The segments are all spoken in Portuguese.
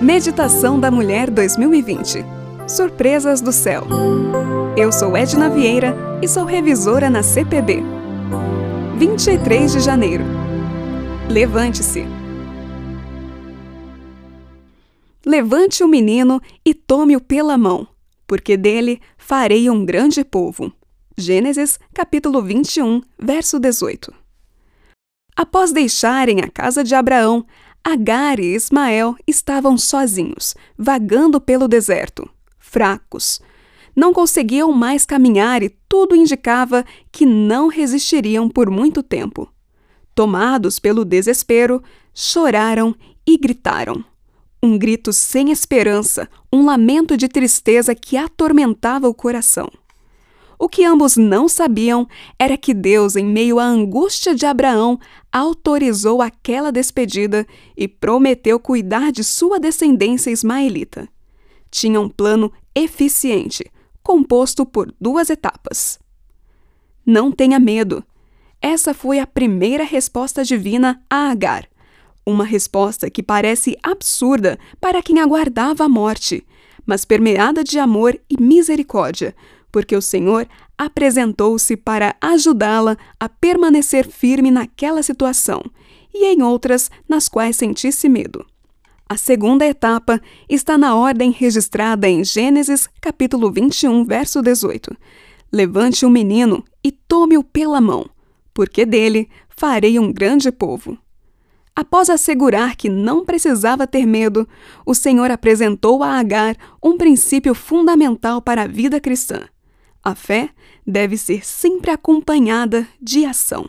Meditação da Mulher 2020 Surpresas do Céu. Eu sou Edna Vieira e sou revisora na CPB. 23 de janeiro. Levante-se. Levante o menino e tome-o pela mão, porque dele farei um grande povo. Gênesis, capítulo 21, verso 18. Após deixarem a casa de Abraão, Agar e Ismael estavam sozinhos, vagando pelo deserto, fracos. Não conseguiam mais caminhar e tudo indicava que não resistiriam por muito tempo. Tomados pelo desespero, choraram e gritaram. Um grito sem esperança, um lamento de tristeza que atormentava o coração. O que ambos não sabiam era que Deus, em meio à angústia de Abraão, autorizou aquela despedida e prometeu cuidar de sua descendência ismaelita. Tinha um plano eficiente, composto por duas etapas. Não tenha medo. Essa foi a primeira resposta divina a Agar. Uma resposta que parece absurda para quem aguardava a morte, mas permeada de amor e misericórdia, porque o Senhor apresentou-se para ajudá-la a permanecer firme naquela situação e em outras nas quais sentisse medo. A segunda etapa está na ordem registrada em Gênesis, capítulo 21, verso 18. Levante o menino e tome-o pela mão, porque dele farei um grande povo. Após assegurar que não precisava ter medo, o Senhor apresentou a Agar um princípio fundamental para a vida cristã. A fé deve ser sempre acompanhada de ação.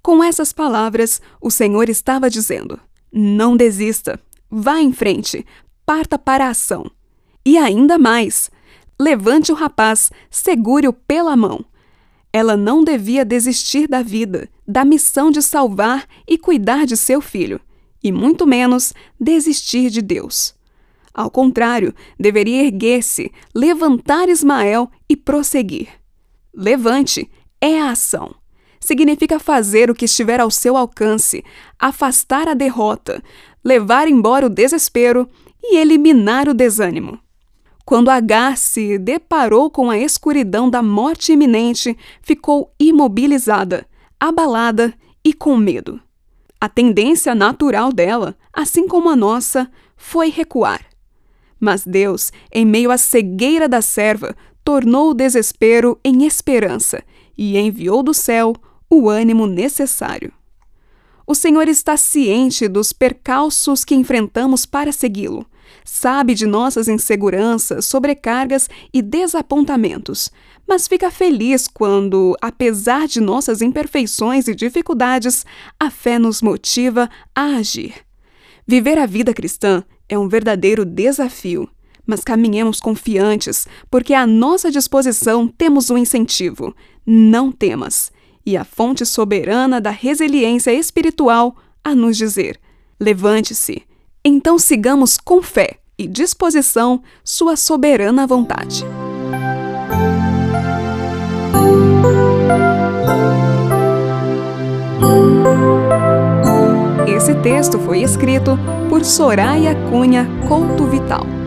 Com essas palavras, o Senhor estava dizendo: não desista, vá em frente, parta para a ação. E ainda mais, levante o rapaz, segure-o pela mão. Ela não devia desistir da vida, da missão de salvar e cuidar de seu filho, e muito menos desistir de Deus. Ao contrário, deveria erguer-se, levantar Ismael prosseguir. Levante é a ação. Significa fazer o que estiver ao seu alcance, afastar a derrota, levar embora o desespero e eliminar o desânimo. Quando Agar se deparou com a escuridão da morte iminente, ficou imobilizada, abalada e com medo. A tendência natural dela, assim como a nossa, foi recuar. Mas Deus, em meio à cegueira da serva, tornou o desespero em esperança e enviou do céu o ânimo necessário. O Senhor está ciente dos percalços que enfrentamos para segui-lo. Sabe de nossas inseguranças, sobrecargas e desapontamentos, mas fica feliz quando, apesar de nossas imperfeições e dificuldades, a fé nos motiva a agir. Viver a vida cristã é um verdadeiro desafio, mas caminhemos confiantes, porque à nossa disposição temos um incentivo: não temas, e a fonte soberana da resiliência espiritual a nos dizer: levante-se. Então sigamos com fé e disposição sua soberana vontade. Esse texto foi escrito por Soraya Cunha Couto Vital.